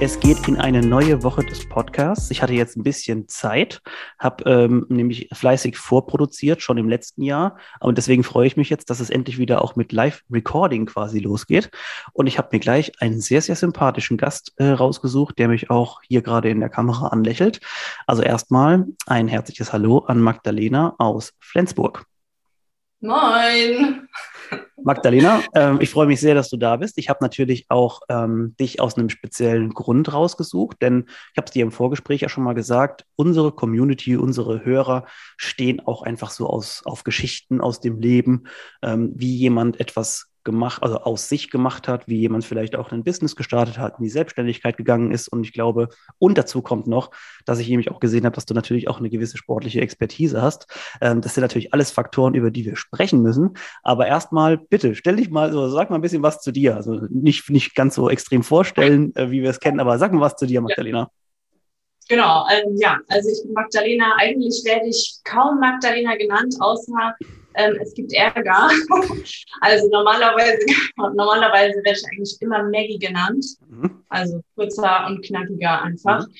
es geht in eine neue Woche des Podcasts. Ich hatte jetzt ein bisschen Zeit, habe ähm, nämlich fleißig vorproduziert, schon im letzten Jahr. Und deswegen freue ich mich jetzt, dass es endlich wieder auch mit Live-Recording quasi losgeht. Und ich habe mir gleich einen sehr, sehr sympathischen Gast äh, rausgesucht, der mich auch hier gerade in der Kamera anlächelt. Also erstmal ein herzliches Hallo an Magdalena aus Flensburg. Moin! Magdalena, ähm, ich freue mich sehr, dass du da bist. Ich habe natürlich auch ähm, dich aus einem speziellen Grund rausgesucht, denn ich habe es dir im Vorgespräch ja schon mal gesagt, unsere Community, unsere Hörer stehen auch einfach so aus, auf Geschichten aus dem Leben, ähm, wie jemand etwas gemacht, also aus sich gemacht hat, wie jemand vielleicht auch ein Business gestartet hat, in die Selbstständigkeit gegangen ist. Und ich glaube, und dazu kommt noch, dass ich nämlich auch gesehen habe, dass du natürlich auch eine gewisse sportliche Expertise hast. Ähm, das sind natürlich alles Faktoren, über die wir sprechen müssen. Aber erstmal, bitte, stell dich mal, so, sag mal ein bisschen was zu dir. Also nicht, nicht ganz so extrem vorstellen, äh, wie wir es kennen, aber sag mal was zu dir, Magdalena. Ja. Genau, ähm, ja, also ich bin Magdalena. Eigentlich werde ich kaum Magdalena genannt, außer ähm, es gibt Ärger. also normalerweise, normalerweise werde ich eigentlich immer Maggie genannt. Mhm. Also kurzer und knackiger einfach. Mhm.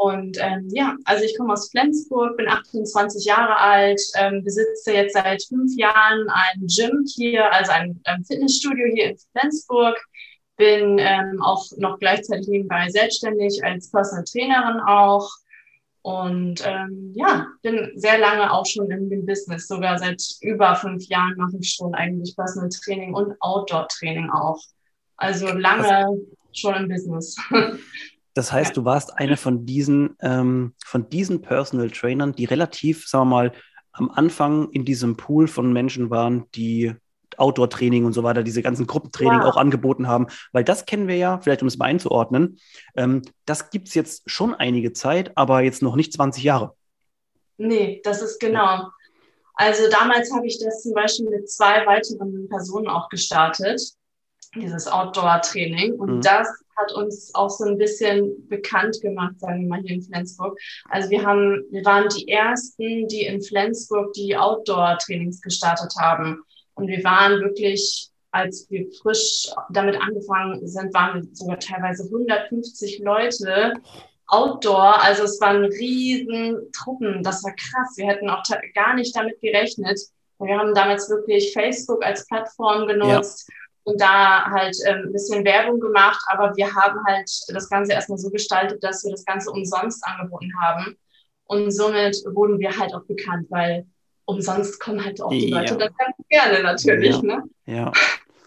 Und ähm, ja, also ich komme aus Flensburg, bin 28 Jahre alt, ähm, besitze jetzt seit fünf Jahren ein Gym hier, also ein, ein Fitnessstudio hier in Flensburg. Bin ähm, auch noch gleichzeitig nebenbei selbstständig als Personal Trainerin auch. Und ähm, ja, bin sehr lange auch schon in dem Business. Sogar seit über fünf Jahren mache ich schon eigentlich Personal Training und Outdoor Training auch. Also lange das, schon im Business. Das heißt, du warst eine von diesen, ähm, von diesen Personal Trainern, die relativ, sagen wir mal, am Anfang in diesem Pool von Menschen waren, die Outdoor-Training und so weiter, diese ganzen Gruppentraining ja. auch angeboten haben. Weil das kennen wir ja, vielleicht um es mal einzuordnen, ähm, das gibt es jetzt schon einige Zeit, aber jetzt noch nicht 20 Jahre. Nee, das ist genau. Also damals habe ich das zum Beispiel mit zwei weiteren Personen auch gestartet, dieses Outdoor-Training. Und mhm. das hat uns auch so ein bisschen bekannt gemacht, sagen wir mal hier in Flensburg. Also wir haben, wir waren die ersten, die in Flensburg die Outdoor-Trainings gestartet haben. Und wir waren wirklich, als wir frisch damit angefangen sind, waren wir sogar teilweise 150 Leute outdoor. Also es waren riesen Truppen. Das war krass. Wir hätten auch gar nicht damit gerechnet. Wir haben damals wirklich Facebook als Plattform genutzt. Ja und da halt ähm, ein bisschen Werbung gemacht, aber wir haben halt das Ganze erstmal so gestaltet, dass wir das Ganze umsonst angeboten haben. Und somit wurden wir halt auch bekannt, weil umsonst kommen halt auch die ja. Leute dann ganz gerne natürlich. Ja. Ne? ja.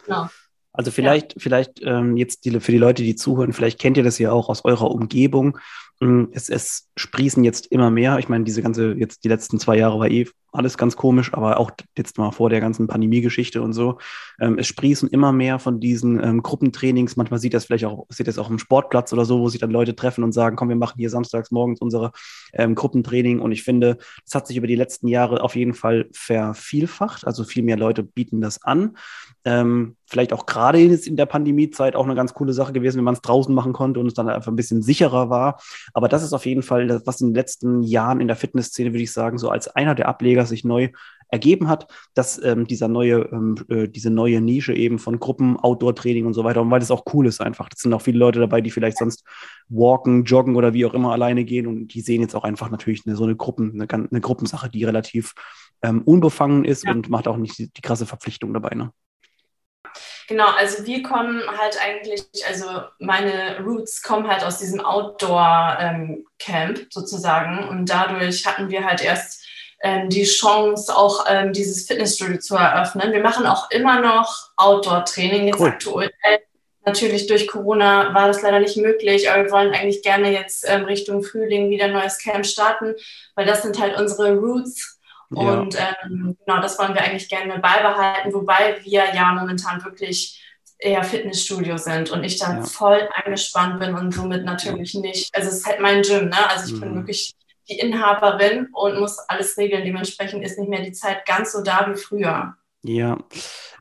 Genau. Also vielleicht, ja. vielleicht ähm, jetzt die, für die Leute, die zuhören, vielleicht kennt ihr das ja auch aus eurer Umgebung. Hm, es, es sprießen jetzt immer mehr. Ich meine, diese ganze, jetzt die letzten zwei Jahre war eh alles ganz komisch, aber auch jetzt mal vor der ganzen Pandemie-Geschichte und so. Ähm, es sprießen immer mehr von diesen ähm, Gruppentrainings. Manchmal sieht das vielleicht auch, sieht das auch im Sportplatz oder so, wo sich dann Leute treffen und sagen, komm, wir machen hier samstags morgens unsere ähm, Gruppentraining. Und ich finde, das hat sich über die letzten Jahre auf jeden Fall vervielfacht. Also viel mehr Leute bieten das an. Ähm, vielleicht auch gerade jetzt in der Pandemiezeit auch eine ganz coole Sache gewesen, wenn man es draußen machen konnte und es dann einfach ein bisschen sicherer war. Aber das ist auf jeden Fall, das, was in den letzten Jahren in der Fitnessszene, würde ich sagen, so als einer der Ableger sich neu ergeben hat, dass ähm, dieser neue, ähm, äh, diese neue Nische eben von Gruppen, Outdoor-Training und so weiter, und weil das auch cool ist einfach. Das sind auch viele Leute dabei, die vielleicht sonst walken, joggen oder wie auch immer alleine gehen und die sehen jetzt auch einfach natürlich eine, so eine Gruppen, eine, eine Gruppensache, die relativ ähm, unbefangen ist ja. und macht auch nicht die, die krasse Verpflichtung dabei. Ne? Genau, also wir kommen halt eigentlich, also meine Roots kommen halt aus diesem Outdoor-Camp ähm, sozusagen und dadurch hatten wir halt erst ähm, die Chance, auch ähm, dieses Fitnessstudio zu eröffnen. Wir machen auch immer noch Outdoor-Training jetzt cool. aktuell. Natürlich durch Corona war das leider nicht möglich, aber wir wollen eigentlich gerne jetzt ähm, Richtung Frühling wieder ein neues Camp starten, weil das sind halt unsere Roots und ähm, genau, das wollen wir eigentlich gerne beibehalten, wobei wir ja momentan wirklich eher Fitnessstudio sind und ich da ja. voll eingespannt bin und somit natürlich nicht. Also es ist halt mein Gym, ne? Also ich mhm. bin wirklich die Inhaberin und muss alles regeln. Dementsprechend ist nicht mehr die Zeit ganz so da wie früher. Ja,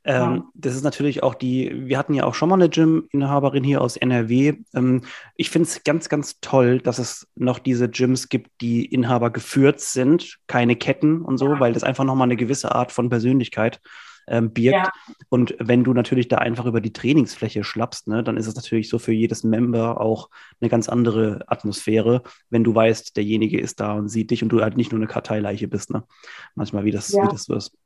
ähm, ja. das ist natürlich auch die, wir hatten ja auch schon mal eine Gym-Inhaberin hier aus NRW. Ähm, ich finde es ganz, ganz toll, dass es noch diese Gyms gibt, die Inhaber geführt sind, keine Ketten und so, ja. weil das einfach nochmal eine gewisse Art von Persönlichkeit ähm, birgt. Ja. Und wenn du natürlich da einfach über die Trainingsfläche schlappst, ne, dann ist es natürlich so für jedes Member auch eine ganz andere Atmosphäre, wenn du weißt, derjenige ist da und sieht dich und du halt nicht nur eine Karteileiche bist, ne? Manchmal, wie das, ja. wie das wirst.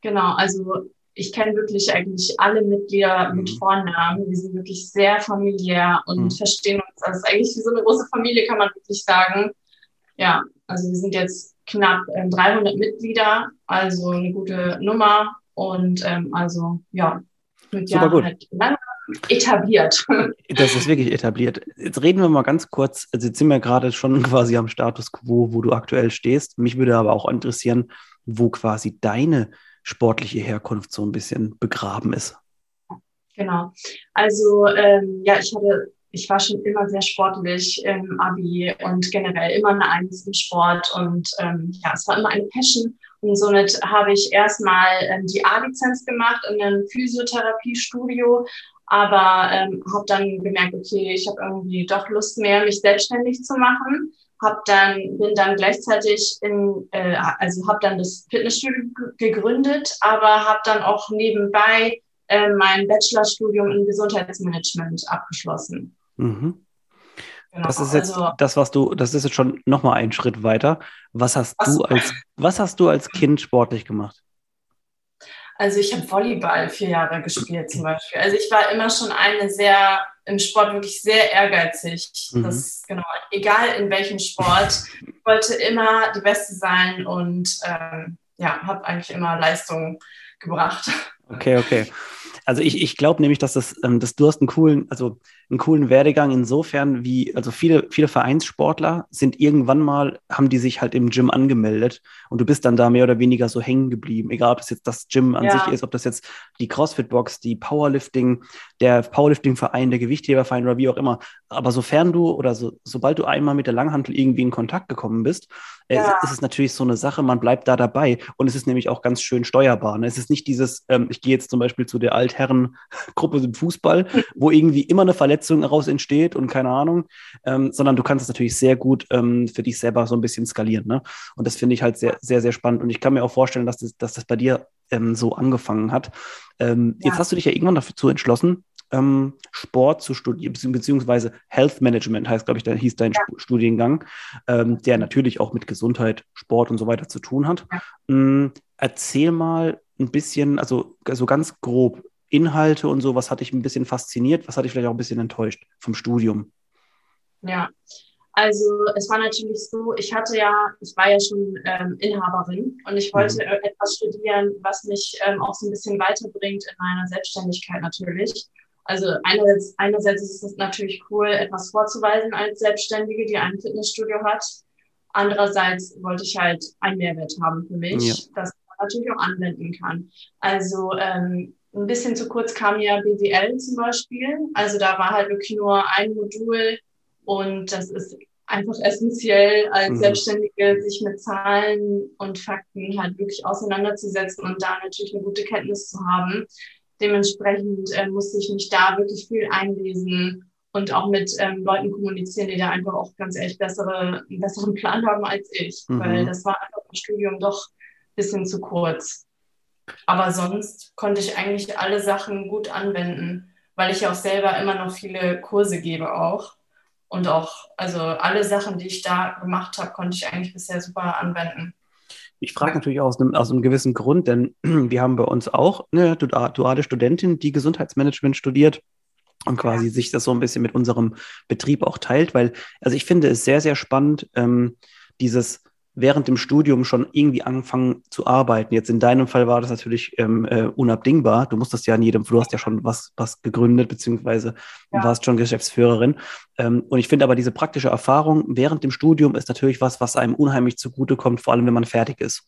Genau, also ich kenne wirklich eigentlich alle Mitglieder mhm. mit Vornamen. Wir sind wirklich sehr familiär und mhm. verstehen uns. Also eigentlich wie so eine große Familie, kann man wirklich sagen. Ja, also wir sind jetzt knapp äh, 300 Mitglieder, also eine gute Nummer und ähm, also ja, mit Super gut. halt etabliert. Das ist wirklich etabliert. Jetzt reden wir mal ganz kurz. Also jetzt sind wir gerade schon quasi am Status quo, wo du aktuell stehst. Mich würde aber auch interessieren, wo quasi deine sportliche Herkunft so ein bisschen begraben ist. Genau. Also ähm, ja, ich hatte, ich war schon immer sehr sportlich im Abi und generell immer eine Eins im Sport und ähm, ja, es war immer eine Passion und somit habe ich erstmal ähm, die A-Lizenz gemacht in einem Physiotherapiestudio, aber ähm, habe dann gemerkt, okay, ich habe irgendwie doch Lust mehr, mich selbstständig zu machen hab dann bin dann gleichzeitig in äh, also habe dann das Fitnessstudio gegründet, aber habe dann auch nebenbei äh, mein Bachelorstudium in Gesundheitsmanagement abgeschlossen. Mhm. Genau. Das ist jetzt also, das, was du, das ist jetzt schon nochmal ein Schritt weiter. Was hast was, du als, was hast du als Kind sportlich gemacht? Also ich habe Volleyball vier Jahre gespielt zum Beispiel. Also ich war immer schon eine sehr im Sport wirklich sehr ehrgeizig. Mhm. Das genau, egal in welchem Sport, ich wollte immer die Beste sein und ähm, ja, habe eigentlich immer Leistung gebracht. Okay, okay. Also ich, ich glaube nämlich, dass das, ähm, dass du hast einen coolen, also einen coolen Werdegang insofern, wie, also viele, viele Vereinssportler sind irgendwann mal, haben die sich halt im Gym angemeldet und du bist dann da mehr oder weniger so hängen geblieben. Egal, ob das jetzt das Gym an ja. sich ist, ob das jetzt die CrossFit-Box, die Powerlifting, der Powerlifting-Verein, der Gewichtheberverein oder wie auch immer. Aber sofern du oder so, sobald du einmal mit der Langhantel irgendwie in Kontakt gekommen bist, ja. ist es natürlich so eine Sache, man bleibt da dabei und es ist nämlich auch ganz schön steuerbar. Ne? Es ist nicht dieses, ähm, ich gehe jetzt zum Beispiel zu der Altherrengruppe im Fußball, wo irgendwie immer eine Verletzung daraus entsteht und keine Ahnung, ähm, sondern du kannst es natürlich sehr gut ähm, für dich selber so ein bisschen skalieren. Ne? Und das finde ich halt sehr, sehr, sehr spannend und ich kann mir auch vorstellen, dass das, dass das bei dir ähm, so angefangen hat. Ähm, ja. Jetzt hast du dich ja irgendwann dazu entschlossen, ähm, Sport zu studieren, beziehungsweise Health Management heißt, glaube ich, da hieß dein ja. Studiengang, ähm, der natürlich auch mit Gesundheit, Sport und so weiter zu tun hat. Ähm, erzähl mal ein bisschen, also so ganz grob, Inhalte und so, was hat dich ein bisschen fasziniert, was hat dich vielleicht auch ein bisschen enttäuscht vom Studium? Ja, also es war natürlich so, ich hatte ja, ich war ja schon ähm, Inhaberin und ich wollte mhm. etwas studieren, was mich ähm, auch so ein bisschen weiterbringt in meiner Selbstständigkeit natürlich. Also einerseits, einerseits ist es natürlich cool, etwas vorzuweisen als Selbstständige, die ein Fitnessstudio hat. Andererseits wollte ich halt einen Mehrwert haben für mich, ja. dass man natürlich auch anwenden kann. Also ähm, ein bisschen zu kurz kam ja BWL zum Beispiel. Also da war halt wirklich nur ein Modul und das ist einfach essentiell als mhm. Selbstständige, sich mit Zahlen und Fakten halt wirklich auseinanderzusetzen und da natürlich eine gute Kenntnis zu haben. Dementsprechend äh, musste ich mich da wirklich viel einlesen und auch mit ähm, Leuten kommunizieren, die da einfach auch ganz ehrlich bessere, einen besseren Plan haben als ich, mhm. weil das war einfach im Studium doch ein bisschen zu kurz. Aber sonst konnte ich eigentlich alle Sachen gut anwenden, weil ich auch selber immer noch viele Kurse gebe auch. Und auch, also alle Sachen, die ich da gemacht habe, konnte ich eigentlich bisher super anwenden. Ich frage natürlich auch aus einem, aus einem gewissen Grund, denn wir haben bei uns auch eine duale Studentin, die Gesundheitsmanagement studiert und quasi ja. sich das so ein bisschen mit unserem Betrieb auch teilt, weil, also ich finde es sehr, sehr spannend, ähm, dieses während dem Studium schon irgendwie angefangen zu arbeiten. Jetzt in deinem Fall war das natürlich ähm, äh, unabdingbar. Du musstest ja in jedem, du hast ja schon was, was gegründet, beziehungsweise ja. warst schon Geschäftsführerin. Ähm, und ich finde aber diese praktische Erfahrung während dem Studium ist natürlich was, was einem unheimlich zugutekommt, vor allem wenn man fertig ist.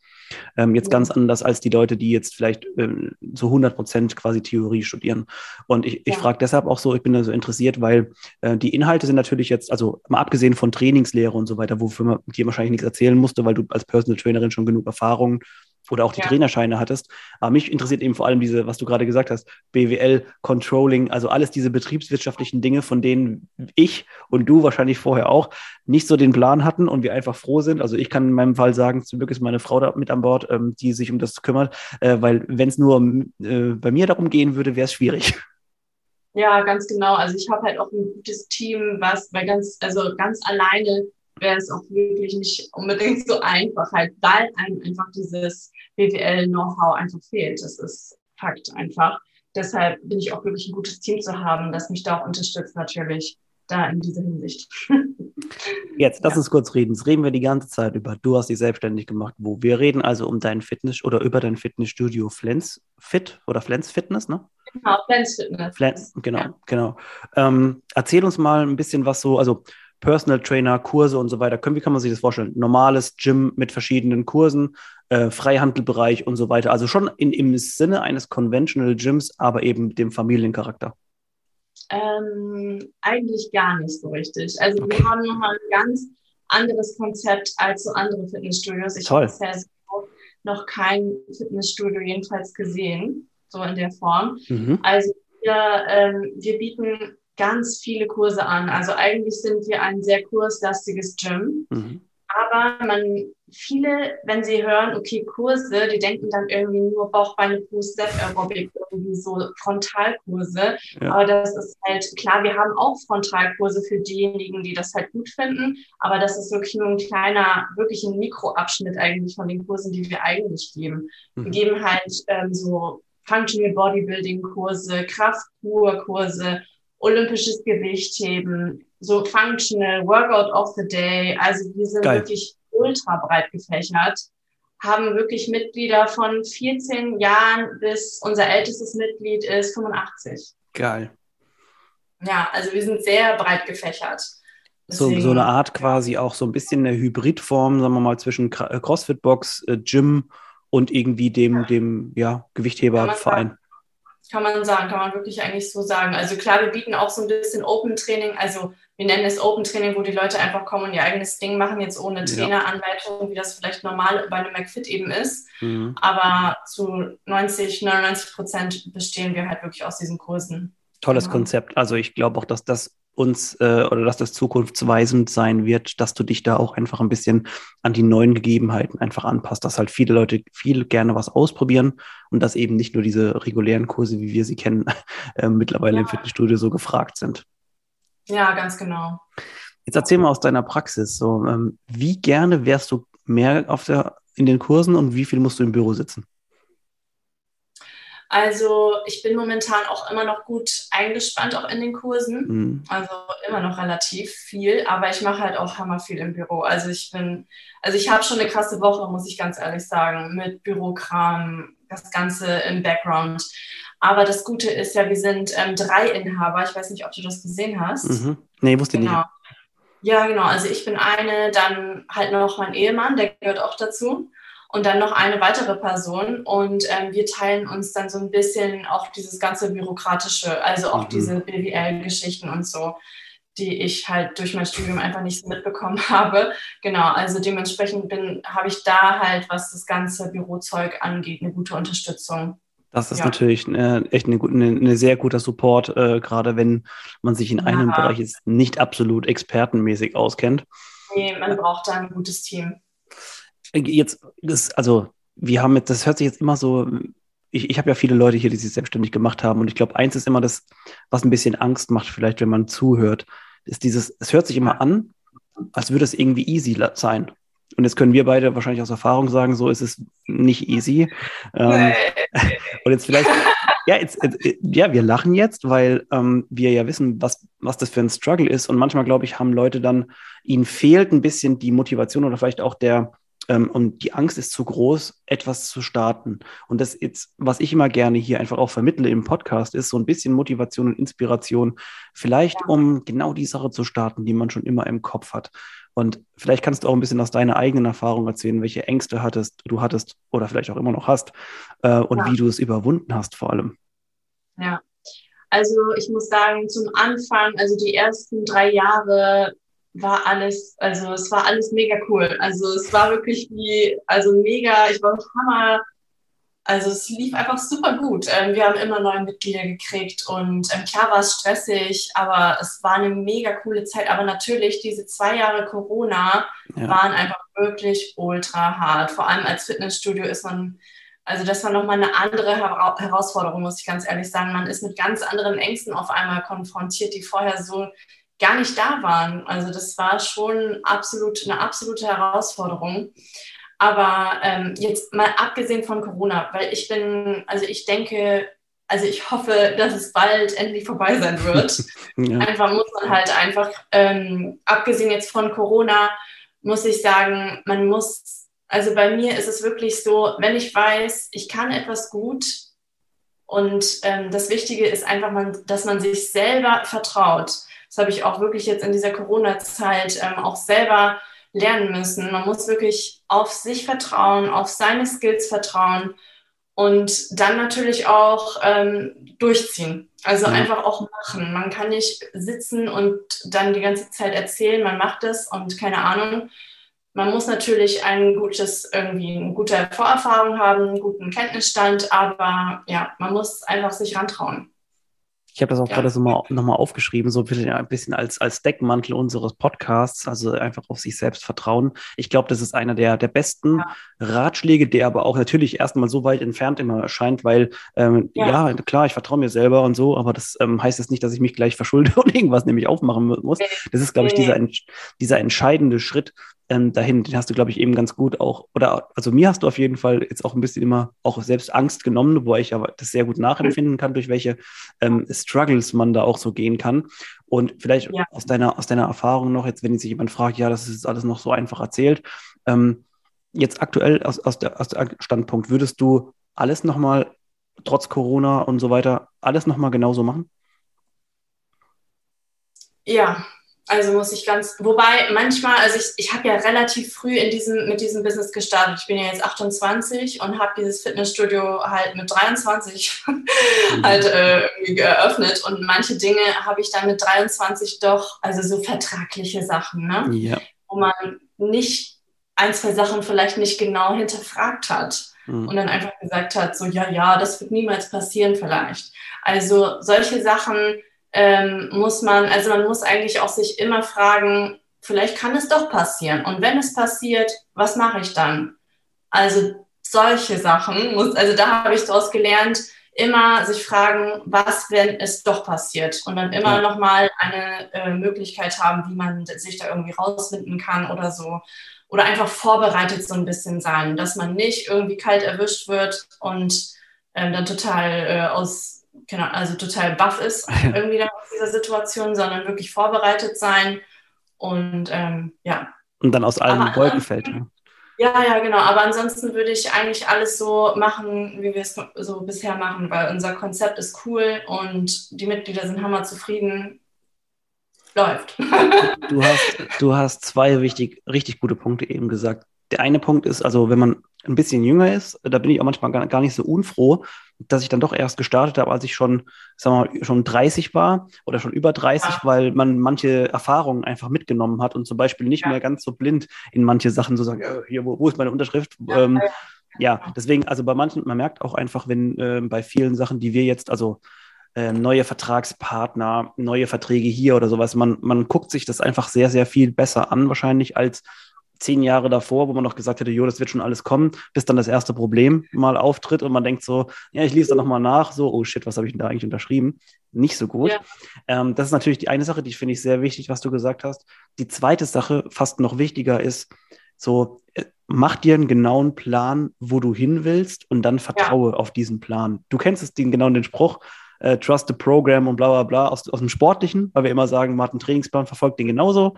Ähm, jetzt ganz anders als die Leute, die jetzt vielleicht ähm, zu 100 Prozent quasi Theorie studieren. Und ich, ich ja. frage deshalb auch so, ich bin da so interessiert, weil äh, die Inhalte sind natürlich jetzt, also mal abgesehen von Trainingslehre und so weiter, wofür man dir wahrscheinlich nichts erzählen musste, weil du als Personal Trainerin schon genug Erfahrung oder auch die ja. Trainerscheine hattest. Aber mich interessiert eben vor allem diese, was du gerade gesagt hast, BWL, Controlling, also alles diese betriebswirtschaftlichen Dinge, von denen ich und du wahrscheinlich vorher auch nicht so den Plan hatten und wir einfach froh sind. Also ich kann in meinem Fall sagen, zum Glück ist meine Frau da mit an Bord, ähm, die sich um das kümmert, äh, weil wenn es nur äh, bei mir darum gehen würde, wäre es schwierig. Ja, ganz genau. Also ich habe halt auch ein gutes Team, was bei ganz, also ganz alleine wäre es auch wirklich nicht unbedingt so einfach, halt, weil einem einfach dieses BWL-Know-how einfach fehlt. Das ist Fakt einfach. Deshalb bin ich auch wirklich ein gutes Team zu haben, das mich da auch unterstützt natürlich da in dieser Hinsicht. Jetzt, lass ja. uns kurz reden. Jetzt reden wir die ganze Zeit über, du hast dich selbstständig gemacht. Wo? Wir reden also um dein Fitness oder über dein Fitnessstudio Flens Fit oder Flens Fitness, ne? Genau, Flens Fitness. Flens, genau, ja. genau. Ähm, erzähl uns mal ein bisschen was so, also Personal Trainer, Kurse und so weiter. Wie kann man sich das vorstellen? Normales Gym mit verschiedenen Kursen, äh, Freihandelbereich und so weiter. Also schon in, im Sinne eines Conventional Gyms, aber eben mit dem Familiencharakter. Ähm, eigentlich gar nicht so richtig. Also okay. wir haben nochmal ein ganz anderes Konzept als so andere Fitnessstudios. Ich habe bisher noch kein Fitnessstudio jedenfalls gesehen, so in der Form. Mhm. Also wir, ähm, wir bieten ganz viele Kurse an. Also eigentlich sind wir ein sehr kurslastiges Gym. Mhm. Aber man, viele, wenn sie hören, okay, Kurse, die denken dann irgendwie nur Bauchbeine, Fuß, Aerobic, irgendwie so Frontalkurse. Ja. Aber das ist halt, klar, wir haben auch Frontalkurse für diejenigen, die das halt gut finden. Aber das ist wirklich nur ein kleiner, wirklich ein Mikroabschnitt eigentlich von den Kursen, die wir eigentlich geben. Mhm. Wir geben halt ähm, so Functional Bodybuilding Kurse, Kraftkurkurse, olympisches Gewichtheben, so Functional, Workout of the Day. Also wir sind Geil. wirklich ultra breit gefächert, haben wirklich Mitglieder von 14 Jahren bis unser ältestes Mitglied ist 85. Geil. Ja, also wir sind sehr breit gefächert. so, so eine Art quasi auch so ein bisschen eine Hybridform, sagen wir mal, zwischen äh, CrossFit-Box, äh, Gym und irgendwie dem, dem ja, Gewichtheberverein. Kann man sagen, kann man wirklich eigentlich so sagen. Also klar, wir bieten auch so ein bisschen Open Training, also wir nennen es Open Training, wo die Leute einfach kommen und ihr eigenes Ding machen, jetzt ohne Traineranleitung, wie das vielleicht normal bei einem McFit eben ist. Mhm. Aber zu 90, 99 Prozent bestehen wir halt wirklich aus diesen Kursen. Tolles genau. Konzept. Also ich glaube auch, dass das uns äh, oder dass das zukunftsweisend sein wird, dass du dich da auch einfach ein bisschen an die neuen Gegebenheiten einfach anpasst, dass halt viele Leute viel gerne was ausprobieren und dass eben nicht nur diese regulären Kurse, wie wir sie kennen, äh, mittlerweile ja. im Fitnessstudio so gefragt sind. Ja, ganz genau. Jetzt erzähl mal aus deiner Praxis. So, ähm, wie gerne wärst du mehr auf der, in den Kursen und wie viel musst du im Büro sitzen? Also ich bin momentan auch immer noch gut eingespannt, auch in den Kursen. Mhm. Also immer noch relativ viel, aber ich mache halt auch hammer viel im Büro. Also ich bin, also ich habe schon eine krasse Woche, muss ich ganz ehrlich sagen, mit Bürokram, das Ganze im Background. Aber das Gute ist ja, wir sind ähm, drei Inhaber. Ich weiß nicht, ob du das gesehen hast. Mhm. Nee, wusste genau. nicht. Ja, genau. Also ich bin eine, dann halt noch mein Ehemann, der gehört auch dazu und dann noch eine weitere Person. Und ähm, wir teilen uns dann so ein bisschen auch dieses ganze Bürokratische, also auch mhm. diese BWL-Geschichten und so, die ich halt durch mein Studium einfach nicht so mitbekommen habe. Genau, also dementsprechend bin, habe ich da halt, was das ganze Bürozeug angeht, eine gute Unterstützung. Das ist ja. natürlich äh, echt eine, eine, eine, sehr guter Support, äh, gerade wenn man sich in ja. einem Bereich jetzt nicht absolut expertenmäßig auskennt. Nee, man braucht da ein gutes Team jetzt, das, also wir haben jetzt, das hört sich jetzt immer so, ich, ich habe ja viele Leute hier, die sich selbstständig gemacht haben und ich glaube, eins ist immer das, was ein bisschen Angst macht, vielleicht, wenn man zuhört, ist dieses, es hört sich immer an, als würde es irgendwie easy sein. Und jetzt können wir beide wahrscheinlich aus Erfahrung sagen, so ist es nicht easy. Ähm, und jetzt vielleicht, ja, jetzt, ja, wir lachen jetzt, weil ähm, wir ja wissen, was, was das für ein Struggle ist. Und manchmal, glaube ich, haben Leute dann, ihnen fehlt ein bisschen die Motivation oder vielleicht auch der, ähm, und die Angst ist zu groß, etwas zu starten. Und das jetzt, was ich immer gerne hier einfach auch vermittle im Podcast, ist so ein bisschen Motivation und Inspiration, vielleicht ja. um genau die Sache zu starten, die man schon immer im Kopf hat. Und vielleicht kannst du auch ein bisschen aus deiner eigenen Erfahrung erzählen, welche Ängste hattest, du hattest oder vielleicht auch immer noch hast äh, und ja. wie du es überwunden hast vor allem. Ja, also ich muss sagen, zum Anfang, also die ersten drei Jahre war alles, also es war alles mega cool. Also es war wirklich wie, also mega, ich war Hammer. Also es lief einfach super gut. Ähm, wir haben immer neue Mitglieder gekriegt und ähm, klar war es stressig, aber es war eine mega coole Zeit. Aber natürlich, diese zwei Jahre Corona ja. waren einfach wirklich ultra hart. Vor allem als Fitnessstudio ist man, also das war nochmal eine andere Her Herausforderung, muss ich ganz ehrlich sagen. Man ist mit ganz anderen Ängsten auf einmal konfrontiert, die vorher so gar nicht da waren. Also das war schon absolut eine absolute Herausforderung. Aber ähm, jetzt mal abgesehen von Corona, weil ich bin, also ich denke, also ich hoffe, dass es bald endlich vorbei sein wird. ja. Einfach muss man halt einfach, ähm, abgesehen jetzt von Corona, muss ich sagen, man muss, also bei mir ist es wirklich so, wenn ich weiß, ich kann etwas gut und ähm, das Wichtige ist einfach, man, dass man sich selber vertraut. Das habe ich auch wirklich jetzt in dieser Corona-Zeit ähm, auch selber lernen müssen. Man muss wirklich auf sich vertrauen, auf seine Skills vertrauen und dann natürlich auch ähm, durchziehen. Also ja. einfach auch machen. Man kann nicht sitzen und dann die ganze Zeit erzählen, man macht es und keine Ahnung. Man muss natürlich ein gutes, irgendwie eine gute Vorerfahrung haben, einen guten Kenntnisstand, aber ja, man muss einfach sich rantrauen. Ich habe das auch ja. gerade so mal, nochmal aufgeschrieben, so ein bisschen als, als Deckmantel unseres Podcasts, also einfach auf sich selbst vertrauen. Ich glaube, das ist einer der, der besten ja. Ratschläge, der aber auch natürlich erstmal so weit entfernt immer erscheint, weil ähm, ja. ja. klar, ich vertraue mir selber und so, aber das ähm, heißt jetzt nicht, dass ich mich gleich verschulde und irgendwas nämlich aufmachen muss. Das ist, glaube ich, dieser, dieser entscheidende Schritt, ähm, dahin. Den hast du, glaube ich, eben ganz gut auch, oder also mir hast du auf jeden Fall jetzt auch ein bisschen immer auch selbst Angst genommen, wo ich aber das sehr gut nachempfinden kann, durch welche ähm, Struggles man da auch so gehen kann. Und vielleicht ja. aus, deiner, aus deiner Erfahrung noch, jetzt, wenn sich jemand fragt, ja, das ist alles noch so einfach erzählt, ähm, jetzt aktuell aus, aus, der, aus der Standpunkt, würdest du alles nochmal, trotz Corona und so weiter, alles nochmal genauso machen? Ja, also muss ich ganz, wobei manchmal, also ich, ich habe ja relativ früh in diesem, mit diesem Business gestartet. Ich bin ja jetzt 28 und habe dieses Fitnessstudio halt mit 23 mhm. halt äh, irgendwie geöffnet. Und manche Dinge habe ich dann mit 23 doch, also so vertragliche Sachen, ne? Ja. wo man nicht ein, zwei Sachen vielleicht nicht genau hinterfragt hat. Mhm. Und dann einfach gesagt hat, so ja, ja, das wird niemals passieren vielleicht. Also solche Sachen ähm, muss man, also man muss eigentlich auch sich immer fragen, vielleicht kann es doch passieren. Und wenn es passiert, was mache ich dann? Also solche Sachen, muss, also da habe ich daraus gelernt, immer sich fragen, was, wenn es doch passiert? Und dann immer ja. nochmal eine äh, Möglichkeit haben, wie man sich da irgendwie rausfinden kann oder so. Oder einfach vorbereitet so ein bisschen sein, dass man nicht irgendwie kalt erwischt wird und ähm, dann total äh, aus genau, also total baff ist irgendwie dann aus dieser Situation, sondern wirklich vorbereitet sein und ähm, ja. Und dann aus allen Wolken fällt. Ja. ja, ja, genau. Aber ansonsten würde ich eigentlich alles so machen, wie wir es so bisher machen, weil unser Konzept ist cool und die Mitglieder sind hammer zufrieden. Läuft. du, hast, du hast zwei wichtig, richtig gute Punkte eben gesagt. Der eine Punkt ist, also wenn man ein bisschen jünger ist, da bin ich auch manchmal gar, gar nicht so unfroh, dass ich dann doch erst gestartet habe, als ich schon, sagen wir mal, schon 30 war oder schon über 30, ja. weil man manche Erfahrungen einfach mitgenommen hat und zum Beispiel nicht ja. mehr ganz so blind in manche Sachen so sagen, äh, hier, wo, wo, ist meine Unterschrift? Ja, ähm, ja, deswegen, also bei manchen, man merkt auch einfach, wenn äh, bei vielen Sachen, die wir jetzt, also äh, neue Vertragspartner, neue Verträge hier oder sowas, man, man guckt sich das einfach sehr, sehr viel besser an, wahrscheinlich als zehn Jahre davor, wo man noch gesagt hätte, jo, das wird schon alles kommen, bis dann das erste Problem mal auftritt und man denkt so, ja, ich lese da nochmal nach, so, oh shit, was habe ich denn da eigentlich unterschrieben? Nicht so gut. Ja. Ähm, das ist natürlich die eine Sache, die finde ich sehr wichtig, was du gesagt hast. Die zweite Sache, fast noch wichtiger, ist, so, äh, mach dir einen genauen Plan, wo du hin willst und dann vertraue ja. auf diesen Plan. Du kennst es, den, genau den Spruch, äh, trust the program und bla bla bla aus, aus dem Sportlichen, weil wir immer sagen, man hat einen Trainingsplan, verfolgt den genauso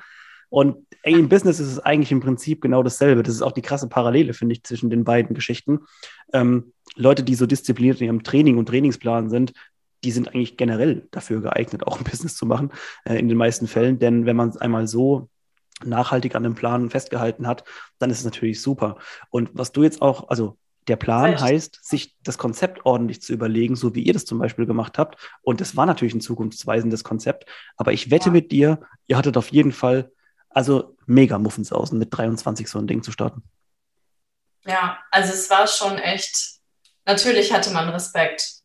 Und im Business ist es eigentlich im Prinzip genau dasselbe. Das ist auch die krasse Parallele, finde ich, zwischen den beiden Geschichten. Ähm, Leute, die so diszipliniert in ihrem Training und Trainingsplan sind, die sind eigentlich generell dafür geeignet, auch ein Business zu machen, äh, in den meisten Fällen. Denn wenn man es einmal so nachhaltig an dem Plan festgehalten hat, dann ist es natürlich super. Und was du jetzt auch, also der Plan heißt, sich das Konzept ordentlich zu überlegen, so wie ihr das zum Beispiel gemacht habt. Und das war natürlich ein zukunftsweisendes Konzept. Aber ich wette ja. mit dir, ihr hattet auf jeden Fall also mega Muffens außen mit 23 so ein Ding zu starten. Ja, also es war schon echt, natürlich hatte man Respekt.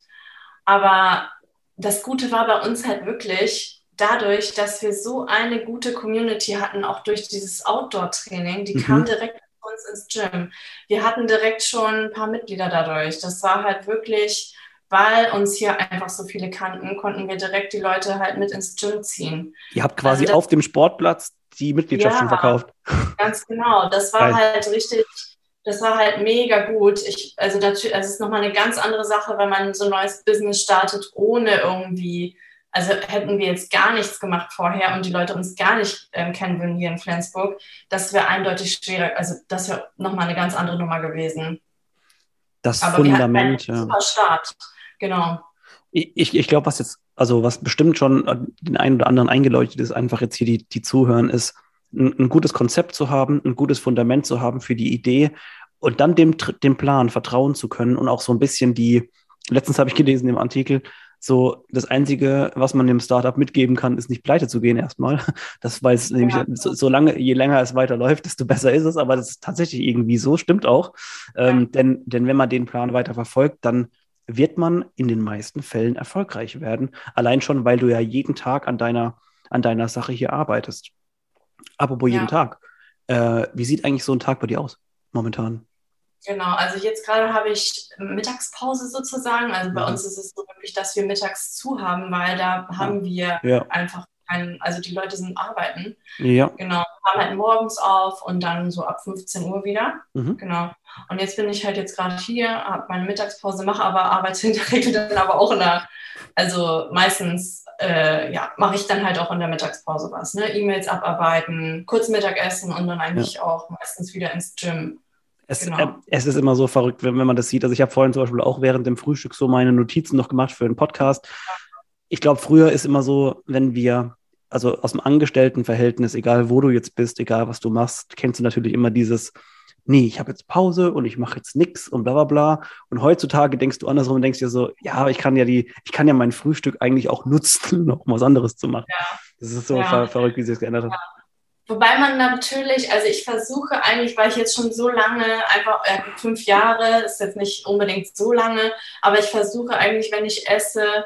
Aber das Gute war bei uns halt wirklich dadurch, dass wir so eine gute Community hatten, auch durch dieses Outdoor-Training, die mhm. kam direkt uns ins Gym. Wir hatten direkt schon ein paar Mitglieder dadurch. Das war halt wirklich, weil uns hier einfach so viele kannten, konnten wir direkt die Leute halt mit ins Gym ziehen. Ihr habt quasi also das, auf dem Sportplatz die Mitgliedschaft ja, schon verkauft. Ganz genau. Das war Geil. halt richtig, das war halt mega gut. Ich, also natürlich, also es ist nochmal eine ganz andere Sache, wenn man so ein neues Business startet, ohne irgendwie also hätten wir jetzt gar nichts gemacht vorher und die Leute uns gar nicht äh, kennen würden hier in Flensburg, das wäre eindeutig schwerer, also das wäre nochmal eine ganz andere Nummer gewesen. Das Aber Fundament, wir ja. Super Start, genau. Ich, ich glaube, was jetzt, also was bestimmt schon den einen oder anderen eingeleuchtet ist, einfach jetzt hier die, die zuhören, ist, ein, ein gutes Konzept zu haben, ein gutes Fundament zu haben für die Idee und dann dem, dem Plan vertrauen zu können und auch so ein bisschen die, letztens habe ich gelesen im Artikel, so, das Einzige, was man dem Startup mitgeben kann, ist nicht pleite zu gehen erstmal. Das weiß ja. nämlich, so, so, lange, je länger es weiterläuft, desto besser ist es, aber das ist tatsächlich irgendwie so, stimmt auch. Ähm, ja. denn, denn wenn man den Plan weiter verfolgt, dann wird man in den meisten Fällen erfolgreich werden. Allein schon, weil du ja jeden Tag an deiner, an deiner Sache hier arbeitest. Apropos ja. jeden Tag. Äh, wie sieht eigentlich so ein Tag bei dir aus momentan? Genau, also jetzt gerade habe ich Mittagspause sozusagen. Also bei ja. uns ist es so wirklich, dass wir mittags zu haben, weil da haben wir ja. einfach keinen, also die Leute sind arbeiten. Ja. Genau, haben halt morgens auf und dann so ab 15 Uhr wieder. Mhm. Genau. Und jetzt bin ich halt jetzt gerade hier, habe meine Mittagspause, mache aber arbeite Regel dann aber auch in der, also meistens äh, ja, mache ich dann halt auch in der Mittagspause was. Ne? E-Mails abarbeiten, kurz Mittagessen und dann eigentlich ja. auch meistens wieder ins Gym. Es, genau. äh, es, ist immer so verrückt, wenn, wenn man das sieht. Also ich habe vorhin zum Beispiel auch während dem Frühstück so meine Notizen noch gemacht für einen Podcast. Ich glaube, früher ist immer so, wenn wir, also aus dem Angestelltenverhältnis, egal wo du jetzt bist, egal was du machst, kennst du natürlich immer dieses, nee, ich habe jetzt Pause und ich mache jetzt nichts und bla bla bla. Und heutzutage denkst du andersrum und denkst dir so, ja, ich kann ja die, ich kann ja mein Frühstück eigentlich auch nutzen, um was anderes zu machen. Ja. Das ist so ja. ver verrückt, wie sich das geändert hat. Ja. Wobei man natürlich, also ich versuche eigentlich, weil ich jetzt schon so lange, einfach äh, fünf Jahre, ist jetzt nicht unbedingt so lange, aber ich versuche eigentlich, wenn ich esse,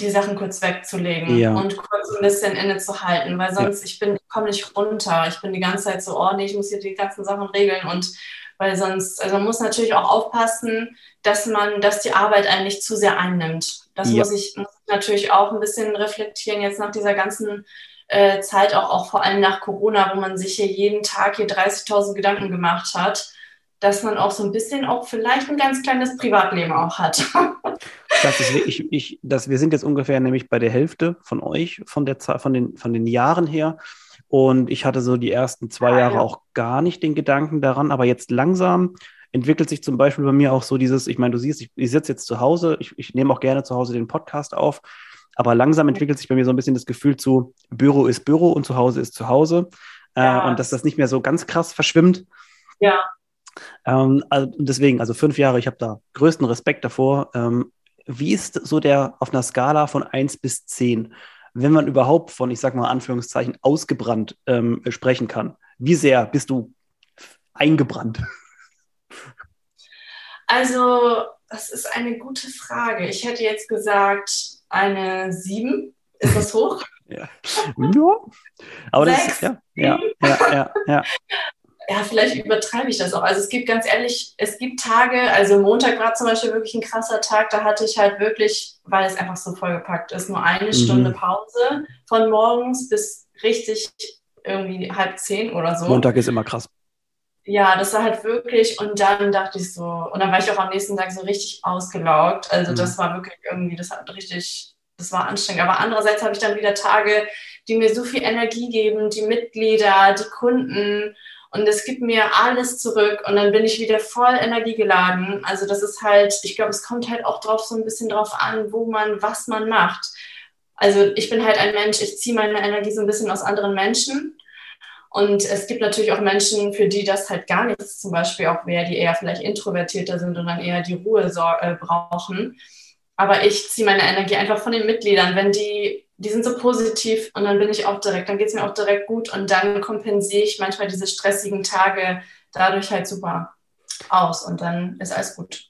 die Sachen kurz wegzulegen ja. und kurz ein bisschen innezuhalten, weil sonst ja. ich bin, ich komme nicht runter. Ich bin die ganze Zeit so, oh nee, ich muss hier die ganzen Sachen regeln und weil sonst, also man muss natürlich auch aufpassen, dass man, dass die Arbeit einen nicht zu sehr einnimmt. Das ja. muss, ich, muss ich natürlich auch ein bisschen reflektieren jetzt nach dieser ganzen äh, Zeit, auch, auch vor allem nach Corona, wo man sich hier jeden Tag hier 30.000 Gedanken gemacht hat, dass man auch so ein bisschen auch vielleicht ein ganz kleines Privatleben auch hat. das ist wirklich, ich, das, wir sind jetzt ungefähr nämlich bei der Hälfte von euch, von, der, von, den, von den Jahren her. Und ich hatte so die ersten zwei ah, Jahre ja. auch gar nicht den Gedanken daran, aber jetzt langsam entwickelt sich zum Beispiel bei mir auch so dieses, ich meine, du siehst, ich, ich sitze jetzt zu Hause, ich, ich nehme auch gerne zu Hause den Podcast auf aber langsam entwickelt sich bei mir so ein bisschen das Gefühl zu, Büro ist Büro und zu Hause ist zu Hause. Äh, ja. Äh, und dass das nicht mehr so ganz krass verschwimmt. Ja. Ähm, also deswegen, also fünf Jahre, ich habe da größten Respekt davor. Ähm, wie ist so der auf einer Skala von 1 bis 10, wenn man überhaupt von, ich sag mal Anführungszeichen, ausgebrannt ähm, sprechen kann? Wie sehr bist du eingebrannt? Also, das ist eine gute Frage. Ich hätte jetzt gesagt, eine 7. Ist das hoch? ja. ja. Aber das ist, ja, ja, ja, ja, ja. Ja, vielleicht übertreibe ich das auch. Also es gibt ganz ehrlich, es gibt Tage, also Montag war zum Beispiel wirklich ein krasser Tag, da hatte ich halt wirklich, weil es einfach so vollgepackt ist, nur eine mhm. Stunde Pause von morgens bis richtig irgendwie halb zehn oder so. Montag ist immer krass ja, das war halt wirklich, und dann dachte ich so, und dann war ich auch am nächsten Tag so richtig ausgelaugt. Also mhm. das war wirklich irgendwie, das hat richtig, das war anstrengend. Aber andererseits habe ich dann wieder Tage, die mir so viel Energie geben, die Mitglieder, die Kunden. Und es gibt mir alles zurück und dann bin ich wieder voll energiegeladen. Also das ist halt, ich glaube, es kommt halt auch drauf so ein bisschen drauf an, wo man, was man macht. Also ich bin halt ein Mensch, ich ziehe meine Energie so ein bisschen aus anderen Menschen. Und es gibt natürlich auch Menschen, für die das halt gar nichts zum Beispiel auch wäre, die eher vielleicht introvertierter sind und dann eher die Ruhe äh, brauchen. Aber ich ziehe meine Energie einfach von den Mitgliedern. Wenn die, die sind so positiv und dann bin ich auch direkt, dann geht es mir auch direkt gut und dann kompensiere ich manchmal diese stressigen Tage dadurch halt super aus und dann ist alles gut.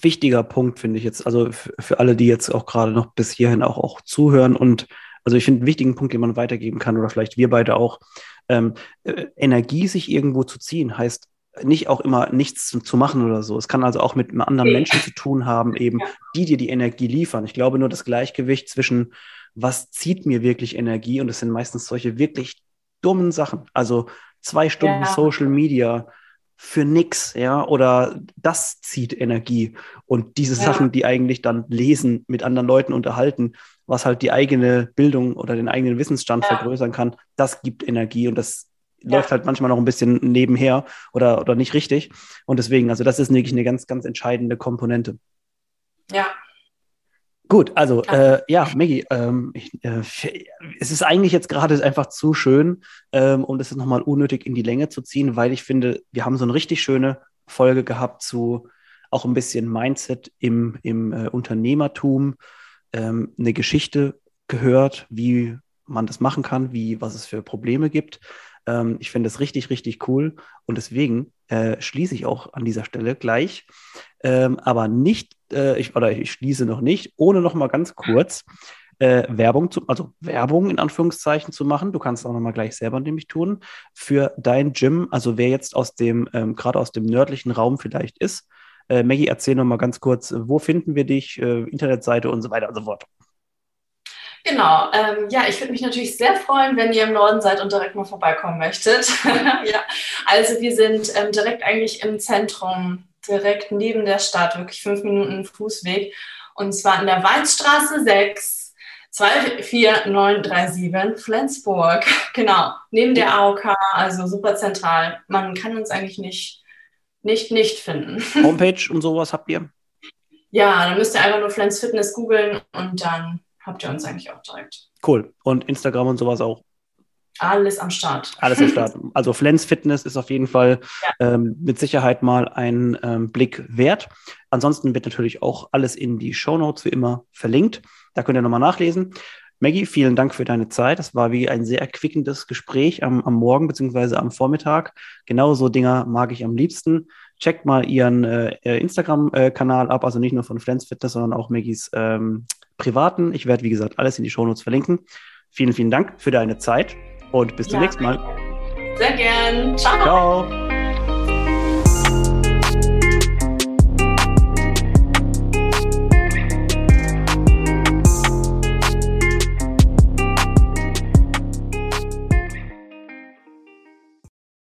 Wichtiger Punkt finde ich jetzt, also für alle, die jetzt auch gerade noch bis hierhin auch, auch zuhören und also ich finde einen wichtigen Punkt, den man weitergeben kann oder vielleicht wir beide auch, ähm, äh, Energie sich irgendwo zu ziehen, heißt nicht auch immer nichts zu, zu, machen oder so. Es kann also auch mit anderen Menschen zu tun haben, eben, die dir die Energie liefern. Ich glaube nur das Gleichgewicht zwischen, was zieht mir wirklich Energie und es sind meistens solche wirklich dummen Sachen. Also zwei Stunden ja. Social Media für nix, ja, oder das zieht Energie. Und diese ja. Sachen, die eigentlich dann lesen, mit anderen Leuten unterhalten, was halt die eigene Bildung oder den eigenen Wissensstand ja. vergrößern kann, das gibt Energie und das ja. läuft halt manchmal noch ein bisschen nebenher oder, oder nicht richtig. Und deswegen, also das ist wirklich eine ganz, ganz entscheidende Komponente. Ja. Gut, also äh, ja, Maggie, ähm, ich, äh, es ist eigentlich jetzt gerade einfach zu schön, ähm, um das jetzt nochmal unnötig in die Länge zu ziehen, weil ich finde, wir haben so eine richtig schöne Folge gehabt zu auch ein bisschen Mindset im, im äh, Unternehmertum, ähm, eine Geschichte gehört, wie man das machen kann, wie, was es für Probleme gibt. Ähm, ich finde das richtig, richtig cool und deswegen äh, schließe ich auch an dieser Stelle gleich, ähm, aber nicht, äh, ich, oder ich schließe noch nicht, ohne noch mal ganz kurz äh, Werbung zu, also Werbung in Anführungszeichen zu machen. Du kannst auch noch mal gleich selber nämlich tun für dein Gym. Also wer jetzt aus dem, ähm, gerade aus dem nördlichen Raum vielleicht ist, äh, Maggie, erzähl noch mal ganz kurz, wo finden wir dich, äh, Internetseite und so weiter und so fort. Genau, ähm, ja, ich würde mich natürlich sehr freuen, wenn ihr im Norden seid und direkt mal vorbeikommen möchtet. ja, also wir sind ähm, direkt eigentlich im Zentrum, direkt neben der Stadt, wirklich fünf Minuten Fußweg. Und zwar in der Weinstraße 6, 24937 Flensburg. Genau, neben der AOK, also super zentral. Man kann uns eigentlich nicht, nicht, nicht finden. Homepage und sowas habt ihr? Ja, dann müsst ihr einfach nur Flens Fitness googeln und dann habt ihr uns eigentlich auch direkt. Cool. Und Instagram und sowas auch? Alles am Start. Alles am Start. Also Flens Fitness ist auf jeden Fall ja. ähm, mit Sicherheit mal ein ähm, Blick wert. Ansonsten wird natürlich auch alles in die Show Notes wie immer verlinkt. Da könnt ihr nochmal nachlesen. Maggie, vielen Dank für deine Zeit. Das war wie ein sehr erquickendes Gespräch am, am Morgen bzw. am Vormittag. Genau so Dinger mag ich am liebsten. Checkt mal ihren äh, Instagram-Kanal ab, also nicht nur von Flens Fitness, sondern auch Maggies ähm, privaten. Ich werde, wie gesagt, alles in die Shownotes verlinken. Vielen, vielen Dank für deine Zeit und bis ja, zum nächsten Mal. Sehr gern. Ciao. Ciao.